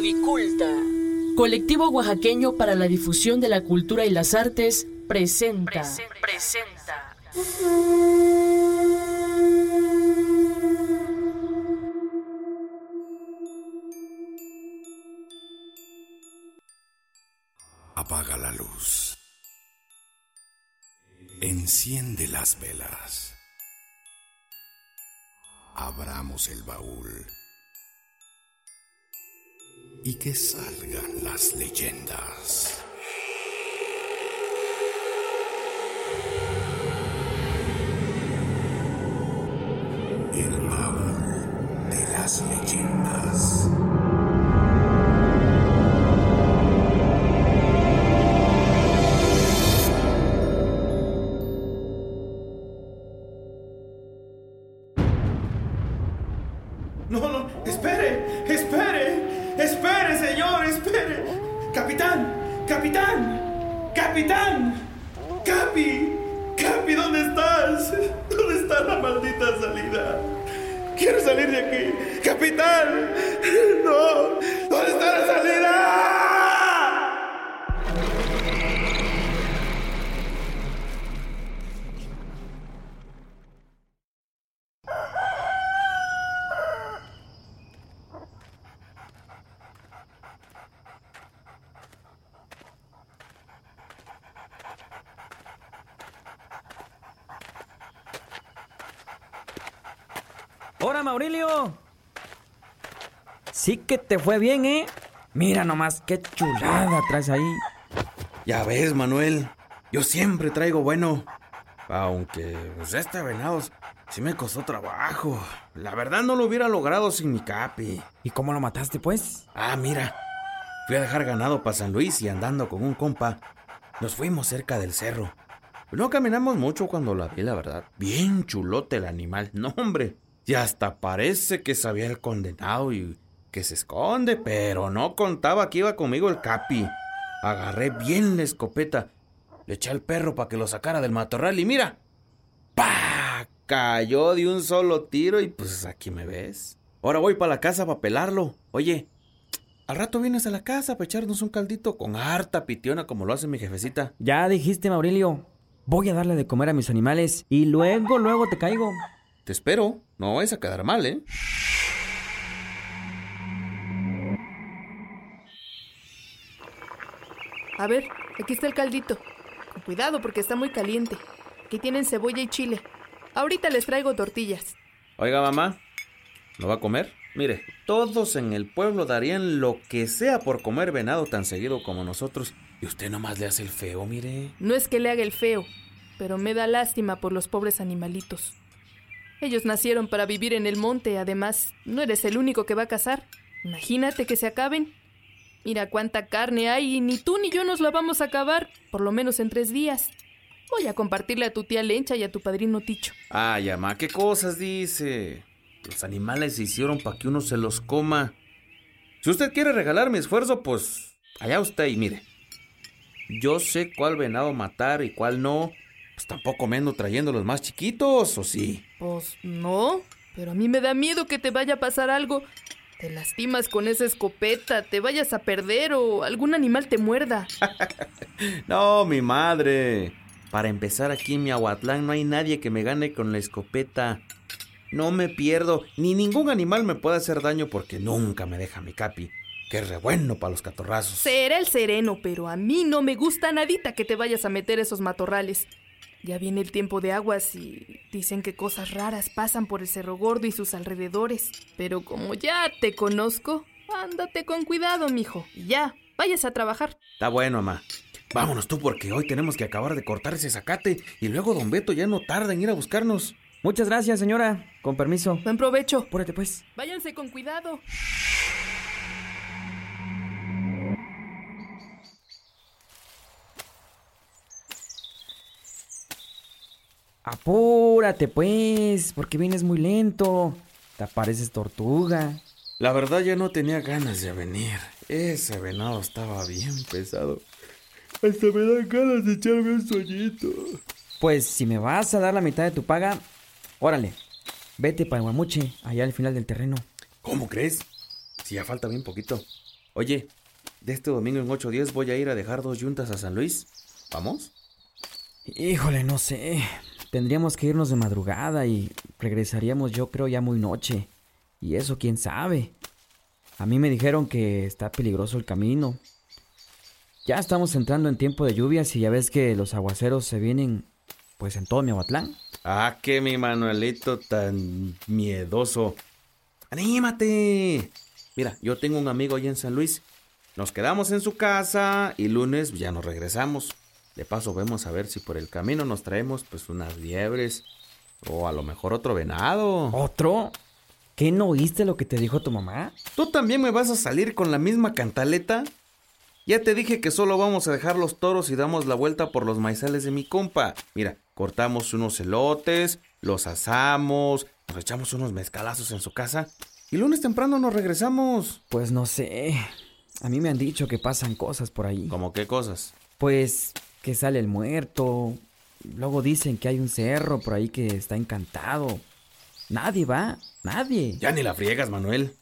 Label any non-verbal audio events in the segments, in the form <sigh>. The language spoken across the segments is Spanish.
Codiculta. Colectivo oaxaqueño para la difusión de la cultura y las artes presenta. presenta. Apaga la luz. Enciende las velas. Abramos el baúl. Y que salgan las leyendas. Salir de aquí. Capitán, no, ¿dónde está la salida? ¡Hola, Maurilio! Sí que te fue bien, ¿eh? Mira nomás qué chulada traes ahí. Ya ves, Manuel, yo siempre traigo bueno. Aunque, pues este venado sí me costó trabajo. La verdad no lo hubiera logrado sin mi capi. ¿Y cómo lo mataste, pues? Ah, mira. Fui a dejar ganado para San Luis y andando con un compa, nos fuimos cerca del cerro. No caminamos mucho cuando la vi, la verdad. Bien chulote el animal. No, hombre. Y hasta parece que sabía el condenado y que se esconde, pero no contaba que iba conmigo el capi. Agarré bien la escopeta, le eché al perro para que lo sacara del matorral y mira, ¡pa! Cayó de un solo tiro y pues aquí me ves. Ahora voy para la casa para pelarlo. Oye, al rato vienes a la casa para echarnos un caldito con harta pitiona como lo hace mi jefecita. Ya dijiste, Maurilio. Voy a darle de comer a mis animales y luego, luego te caigo. Te espero, no vais a quedar mal, ¿eh? A ver, aquí está el caldito. Con cuidado porque está muy caliente. Aquí tienen cebolla y chile. Ahorita les traigo tortillas. Oiga, mamá, ¿no va a comer? Mire, todos en el pueblo darían lo que sea por comer venado tan seguido como nosotros. Y usted nomás le hace el feo, mire. No es que le haga el feo, pero me da lástima por los pobres animalitos. Ellos nacieron para vivir en el monte, además, no eres el único que va a cazar. Imagínate que se acaben. Mira cuánta carne hay y ni tú ni yo nos la vamos a acabar, por lo menos en tres días. Voy a compartirle a tu tía Lencha y a tu padrino Ticho. Ay, mamá, ¿qué cosas dice? Los animales se hicieron para que uno se los coma. Si usted quiere regalar mi esfuerzo, pues allá usted y mire. Yo sé cuál venado matar y cuál no. Pues tampoco me ando trayendo los más chiquitos, ¿o sí? Pues no, pero a mí me da miedo que te vaya a pasar algo. Te lastimas con esa escopeta, te vayas a perder o algún animal te muerda. <laughs> no, mi madre. Para empezar aquí en Miahuatlán no hay nadie que me gane con la escopeta. No me pierdo, ni ningún animal me puede hacer daño porque nunca me deja mi capi, que es re bueno para los catorrazos. Será el sereno, pero a mí no me gusta nadita que te vayas a meter esos matorrales. Ya viene el tiempo de aguas y dicen que cosas raras pasan por el Cerro Gordo y sus alrededores. Pero como ya te conozco, ándate con cuidado, mijo. Y ya, vayas a trabajar. Está bueno, mamá. Vámonos tú porque hoy tenemos que acabar de cortar ese zacate y luego don Beto ya no tarda en ir a buscarnos. Muchas gracias, señora. Con permiso. Buen provecho. Apúrate, pues. Váyanse con cuidado. Apúrate, pues, porque vienes muy lento. Te pareces tortuga. La verdad ya no tenía ganas de venir. Ese venado estaba bien pesado. Hasta me dan ganas de echarme un sueñito. Pues si me vas a dar la mitad de tu paga, órale, vete para Guamuche, allá al final del terreno. ¿Cómo crees? Si ya falta bien poquito. Oye, de este domingo en ocho días voy a ir a dejar dos yuntas a San Luis. ¿Vamos? Híjole, no sé. Tendríamos que irnos de madrugada y regresaríamos yo creo ya muy noche. Y eso quién sabe. A mí me dijeron que está peligroso el camino. Ya estamos entrando en tiempo de lluvias y ya ves que los aguaceros se vienen pues en todo Miahuatlán. Ah, que mi Manuelito tan miedoso. ¡Anímate! Mira, yo tengo un amigo allá en San Luis. Nos quedamos en su casa y lunes ya nos regresamos. De paso vemos a ver si por el camino nos traemos pues unas liebres o a lo mejor otro venado. ¿Otro? ¿Qué no oíste lo que te dijo tu mamá? ¿Tú también me vas a salir con la misma cantaleta? Ya te dije que solo vamos a dejar los toros y damos la vuelta por los maizales de mi compa. Mira, cortamos unos elotes, los asamos, nos echamos unos mezcalazos en su casa y lunes temprano nos regresamos. Pues no sé. A mí me han dicho que pasan cosas por ahí. ¿Cómo qué cosas? Pues que sale el muerto. Luego dicen que hay un cerro por ahí que está encantado. Nadie va, nadie. Ya ni la friegas, Manuel.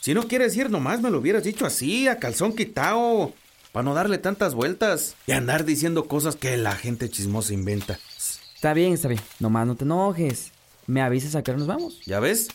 Si no quieres ir nomás, me lo hubieras dicho así, a calzón quitao. Para no darle tantas vueltas y andar diciendo cosas que la gente chismosa inventa. Está bien, está bien. Nomás no te enojes. Me avisas a qué hora nos vamos. ¿Ya ves?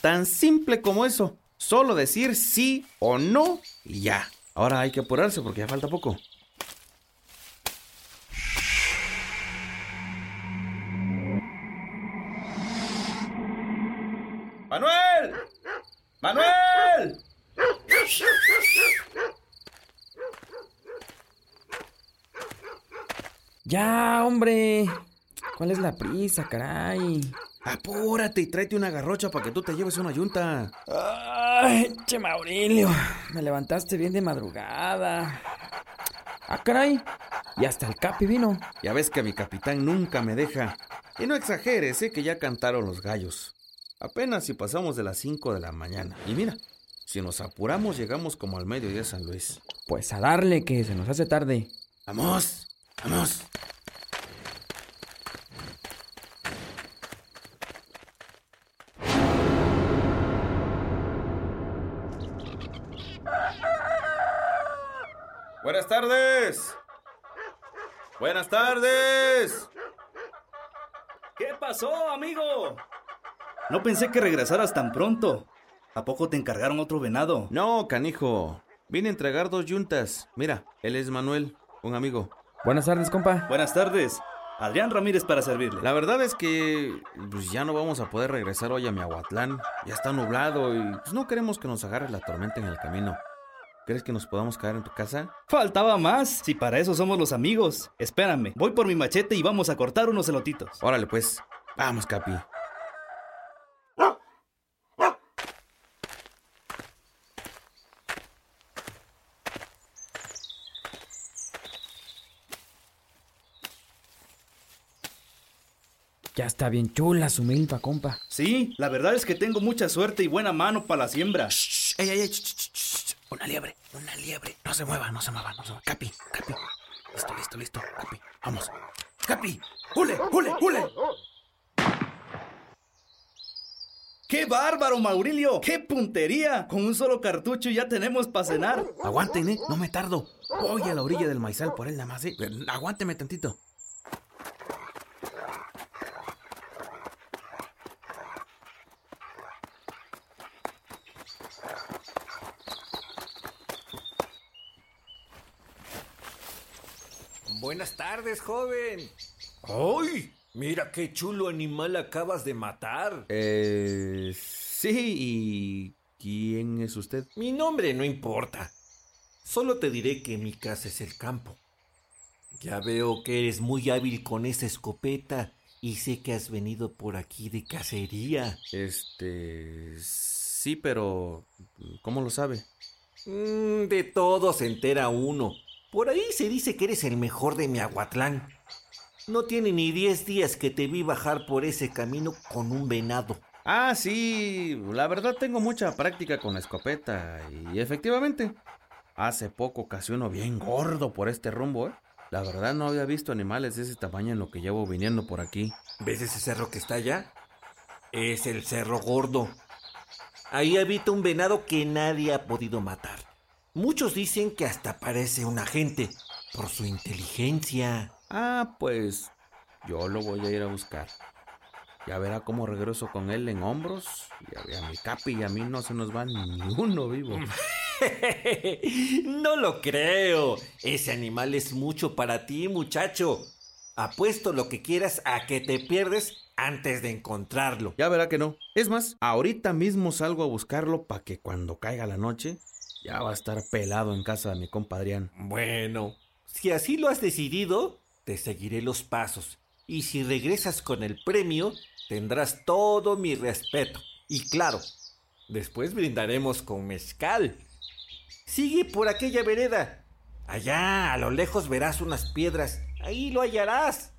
Tan simple como eso. Solo decir sí o no y ya. Ahora hay que apurarse porque ya falta poco. ¡Manuel! ¡Manuel! Ya, hombre. ¿Cuál es la prisa, caray? Apúrate y tráete una garrocha para que tú te lleves una yunta. Ay, che Maurilio. Me levantaste bien de madrugada. Ah, caray. Y hasta el capi vino. Ya ves que mi capitán nunca me deja. Y no exageres, sé que ya cantaron los gallos. Apenas si pasamos de las 5 de la mañana. Y mira, si nos apuramos llegamos como al mediodía a San Luis. Pues a darle que se nos hace tarde. ¡Vamos! ¡Vamos! Buenas tardes. Buenas tardes. ¿Qué pasó, amigo? No pensé que regresaras tan pronto. ¿A poco te encargaron otro venado? No, canijo. Vine a entregar dos yuntas. Mira, él es Manuel, un amigo. Buenas tardes, compa. Buenas tardes. Adrián Ramírez para servirle. La verdad es que pues, ya no vamos a poder regresar hoy a Miahuatlán. Ya está nublado y pues, no queremos que nos agarre la tormenta en el camino. ¿Crees que nos podamos quedar en tu casa? Faltaba más. Si para eso somos los amigos. Espérame, voy por mi machete y vamos a cortar unos elotitos. Órale, pues. Vamos, Capi. Ya está bien chula su milpa, compa. Sí, la verdad es que tengo mucha suerte y buena mano para la siembra. Shh, ey, ey, ch, Una liebre, una liebre. No se mueva, no se mueva, no se mueva. Capi, Capi. Listo, listo, listo. Capi, vamos. Capi, hule, hule, hule. ¡Qué bárbaro, Maurilio! ¡Qué puntería! Con un solo cartucho ya tenemos para cenar. Aguanten, eh, no me tardo. Voy a la orilla del maizal por él nada más, eh. Aguánteme tantito. Buenas tardes, joven. ¡Ay! Mira qué chulo animal acabas de matar. Eh. Sí, ¿y quién es usted? Mi nombre no importa. Solo te diré que mi casa es el campo. Ya veo que eres muy hábil con esa escopeta y sé que has venido por aquí de cacería. Este. Sí, pero. ¿Cómo lo sabe? Mm, de todo se entera uno. Por ahí se dice que eres el mejor de Miahuatlán. No tiene ni 10 días que te vi bajar por ese camino con un venado. Ah, sí, la verdad tengo mucha práctica con la escopeta y efectivamente, hace poco casi uno bien gordo por este rumbo, ¿eh? La verdad no había visto animales de ese tamaño en lo que llevo viniendo por aquí. ¿Ves ese cerro que está allá? Es el Cerro Gordo. Ahí habita un venado que nadie ha podido matar. Muchos dicen que hasta parece un agente por su inteligencia. Ah, pues yo lo voy a ir a buscar. Ya verá cómo regreso con él en hombros. Y a mi Capi y a mí no se nos va ni uno vivo. <laughs> no lo creo. Ese animal es mucho para ti, muchacho. Apuesto lo que quieras a que te pierdes antes de encontrarlo. Ya verá que no. Es más, ahorita mismo salgo a buscarlo para que cuando caiga la noche ya va a estar pelado en casa de mi compadrián. Bueno, si así lo has decidido, te seguiré los pasos. Y si regresas con el premio, tendrás todo mi respeto. Y claro, después brindaremos con mezcal. Sigue por aquella vereda. Allá, a lo lejos verás unas piedras. Ahí lo hallarás.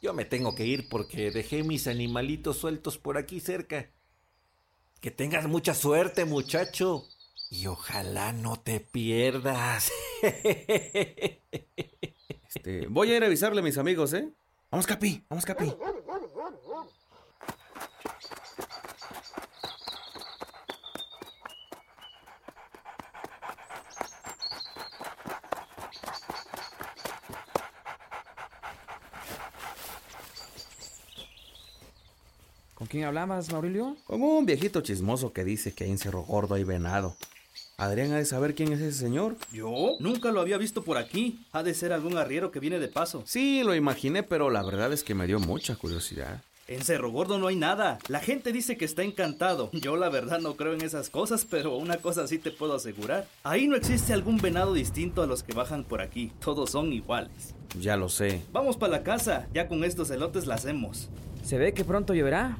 Yo me tengo que ir porque dejé mis animalitos sueltos por aquí cerca. Que tengas mucha suerte, muchacho. Y ojalá no te pierdas. <laughs> Este, voy a ir a avisarle a mis amigos, ¿eh? Vamos, Capi, vamos, Capi. ¿Con quién hablabas, Maurilio? Con un viejito chismoso que dice que hay en Cerro Gordo hay venado. Adrián ha de saber quién es ese señor. ¿Yo? Nunca lo había visto por aquí. Ha de ser algún arriero que viene de paso. Sí, lo imaginé, pero la verdad es que me dio mucha curiosidad. En Cerro Gordo no hay nada. La gente dice que está encantado. <laughs> Yo la verdad no creo en esas cosas, pero una cosa sí te puedo asegurar. Ahí no existe algún venado distinto a los que bajan por aquí. Todos son iguales. Ya lo sé. Vamos para la casa. Ya con estos elotes la hacemos. Se ve que pronto lloverá.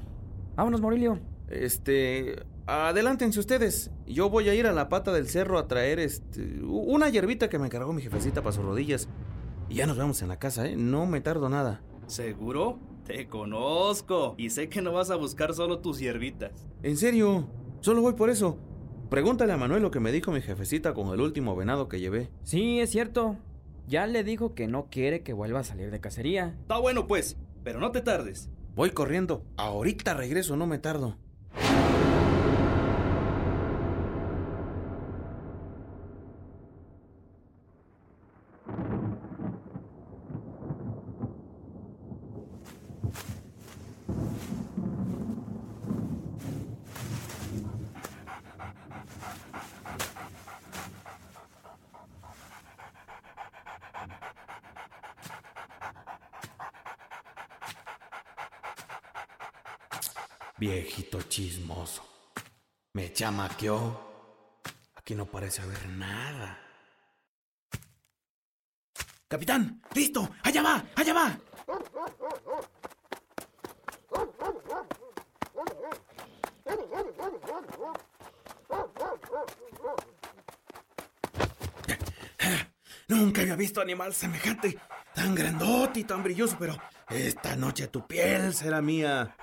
Vámonos, Maurilio. Este, adelántense ustedes. Yo voy a ir a la pata del cerro a traer este una hierbita que me cargó mi jefecita para sus rodillas. Y ya nos vemos en la casa, ¿eh? No me tardo nada. ¿Seguro? Te conozco. Y sé que no vas a buscar solo tus hierbitas. En serio, solo voy por eso. Pregúntale a Manuel lo que me dijo mi jefecita con el último venado que llevé. Sí, es cierto. Ya le dijo que no quiere que vuelva a salir de cacería. Está bueno pues, pero no te tardes. Voy corriendo. Ahorita regreso, no me tardo. Viejito chismoso. Me chamaqueó. Aquí no parece haber nada. Capitán, listo, allá va, allá va. Nunca había visto animal semejante, tan grandote y tan brilloso, pero esta noche tu piel será mía.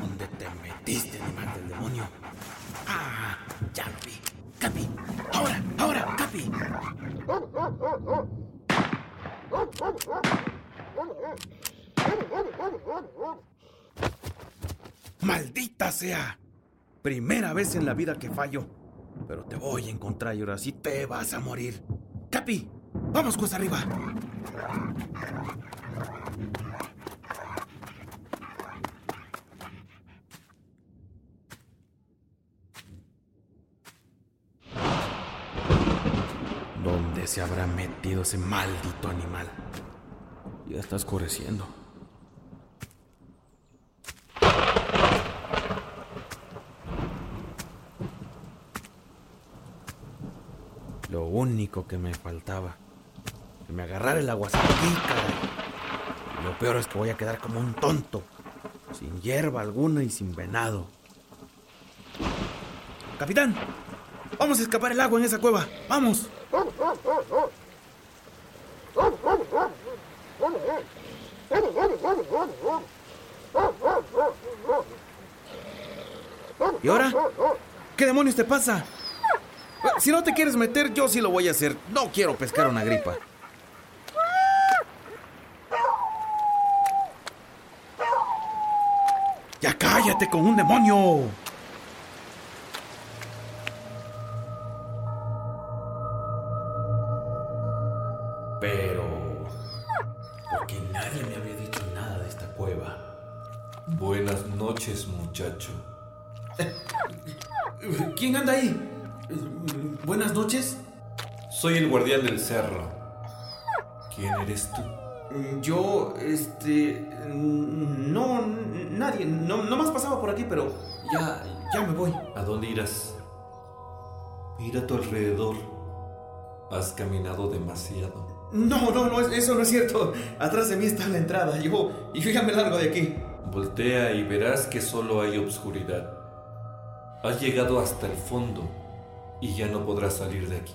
¿Dónde te metiste, animal del demonio? Ah, ya vi. Capi, ahora, ahora, Capi. Maldita sea. Primera vez en la vida que fallo. Pero te voy a encontrar y ahora sí te vas a morir. Capi, vamos cuesta arriba. ¿Dónde se habrá metido ese maldito animal? Ya está oscureciendo. Lo único que me faltaba. Que me agarrara el aguasaquica. Lo peor es que voy a quedar como un tonto. Sin hierba alguna y sin venado. Capitán, vamos a escapar el agua en esa cueva. Vamos. ¿Y ahora? ¿Qué demonios te pasa? Si no te quieres meter, yo sí lo voy a hacer. No quiero pescar una gripa. Ya cállate con un demonio. Noches, muchacho. <laughs> ¿Quién anda ahí? Buenas noches. Soy el guardián del cerro. ¿Quién eres tú? Yo, este... No, nadie. No, no más pasaba por aquí, pero ya, ya me voy. ¿A dónde irás? Mira a tu alrededor. Has caminado demasiado. No, no, no, eso no es cierto. Atrás de mí está la entrada. Yo, yo ya me largo de aquí. Voltea y verás que solo hay obscuridad. Has llegado hasta el fondo y ya no podrás salir de aquí.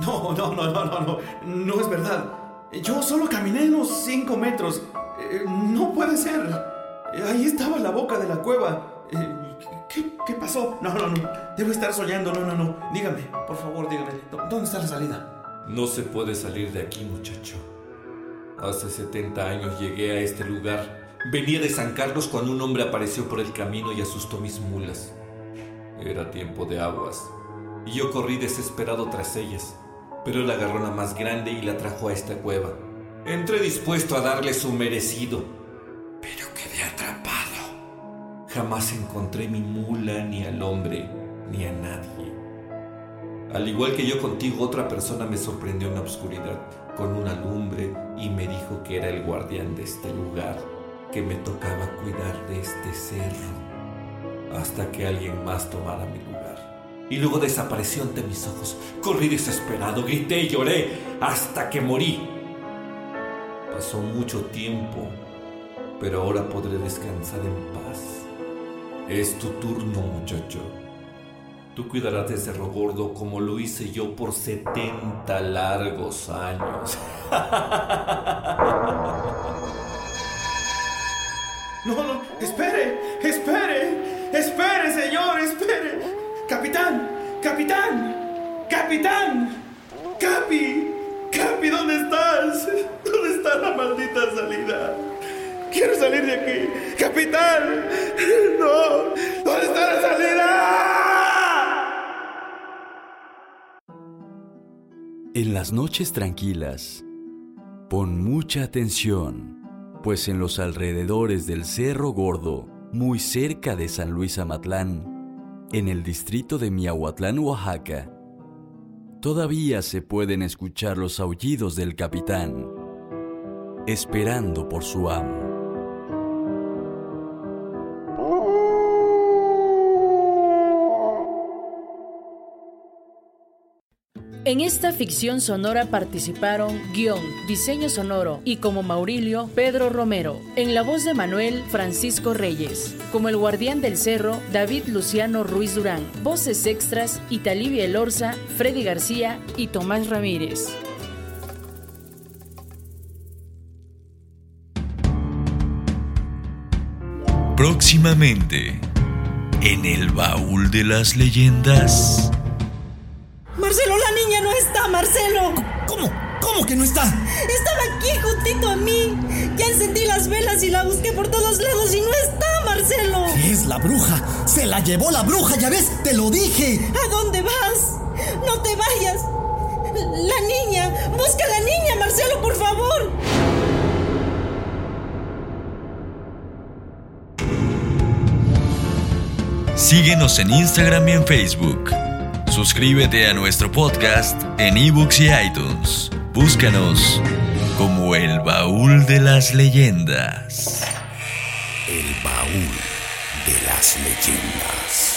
No, no, no, no, no, no. No es verdad. Yo solo caminé unos cinco metros. Eh, no puede ser. Eh, Ahí estaba la boca de la cueva. Eh, ¿Qué, qué pasó? No, no, no. Debo estar soñando. No, no, no. Dígame, por favor, dígame. ¿dó- ¿Dónde está la salida? No se puede salir de aquí, muchacho. Hace 70 años llegué a este lugar. Venía de San Carlos cuando un hombre apareció por el camino y asustó mis mulas. Era tiempo de aguas. Y yo corrí desesperado tras ellas. Pero él agarró la más grande y la trajo a esta cueva. Entré dispuesto a darle su merecido. Pero quedé atrapado. Jamás encontré mi mula, ni al hombre, ni a nadie. Al igual que yo contigo, otra persona me sorprendió en la oscuridad con una lumbre y me dijo que era el guardián de este lugar, que me tocaba cuidar de este cerro, hasta que alguien más tomara mi lugar. Y luego desapareció ante mis ojos. Corrí desesperado, grité y lloré hasta que morí. Pasó mucho tiempo, pero ahora podré descansar en paz. Es tu turno, muchacho. Tú cuidarás de Cerro Gordo como lo hice yo por 70 largos años. <laughs> No, no, espere, espere, espere, señor, espere. Capitán, capitán, capitán, Capi, Capi, ¿dónde estás? ¿Dónde está la maldita salida? Quiero salir de aquí. Capitán, no, ¿dónde está la salida? En las noches tranquilas, pon mucha atención, pues en los alrededores del Cerro Gordo, muy cerca de San Luis Amatlán, en el distrito de Miahuatlán, Oaxaca, todavía se pueden escuchar los aullidos del capitán, esperando por su amo. En esta ficción sonora participaron guion, diseño sonoro y como Maurilio, Pedro Romero. En la voz de Manuel, Francisco Reyes. Como el guardián del cerro, David Luciano Ruiz Durán. Voces extras, Italibia Elorza, Freddy García y Tomás Ramírez. Próximamente, en el baúl de las leyendas. Marcelo, está, Marcelo. ¿Cómo? ¿Cómo que no está? Estaba aquí juntito a mí. Ya encendí las velas y la busqué por todos lados y no está, Marcelo. Es la bruja. Se la llevó la bruja, ya ves, te lo dije. ¿A dónde vas? No te vayas. La niña, busca a la niña, Marcelo, por favor. Síguenos en Instagram y en Facebook. Suscríbete a nuestro podcast en ebooks y iTunes. Búscanos como el baúl de las leyendas. El baúl de las leyendas.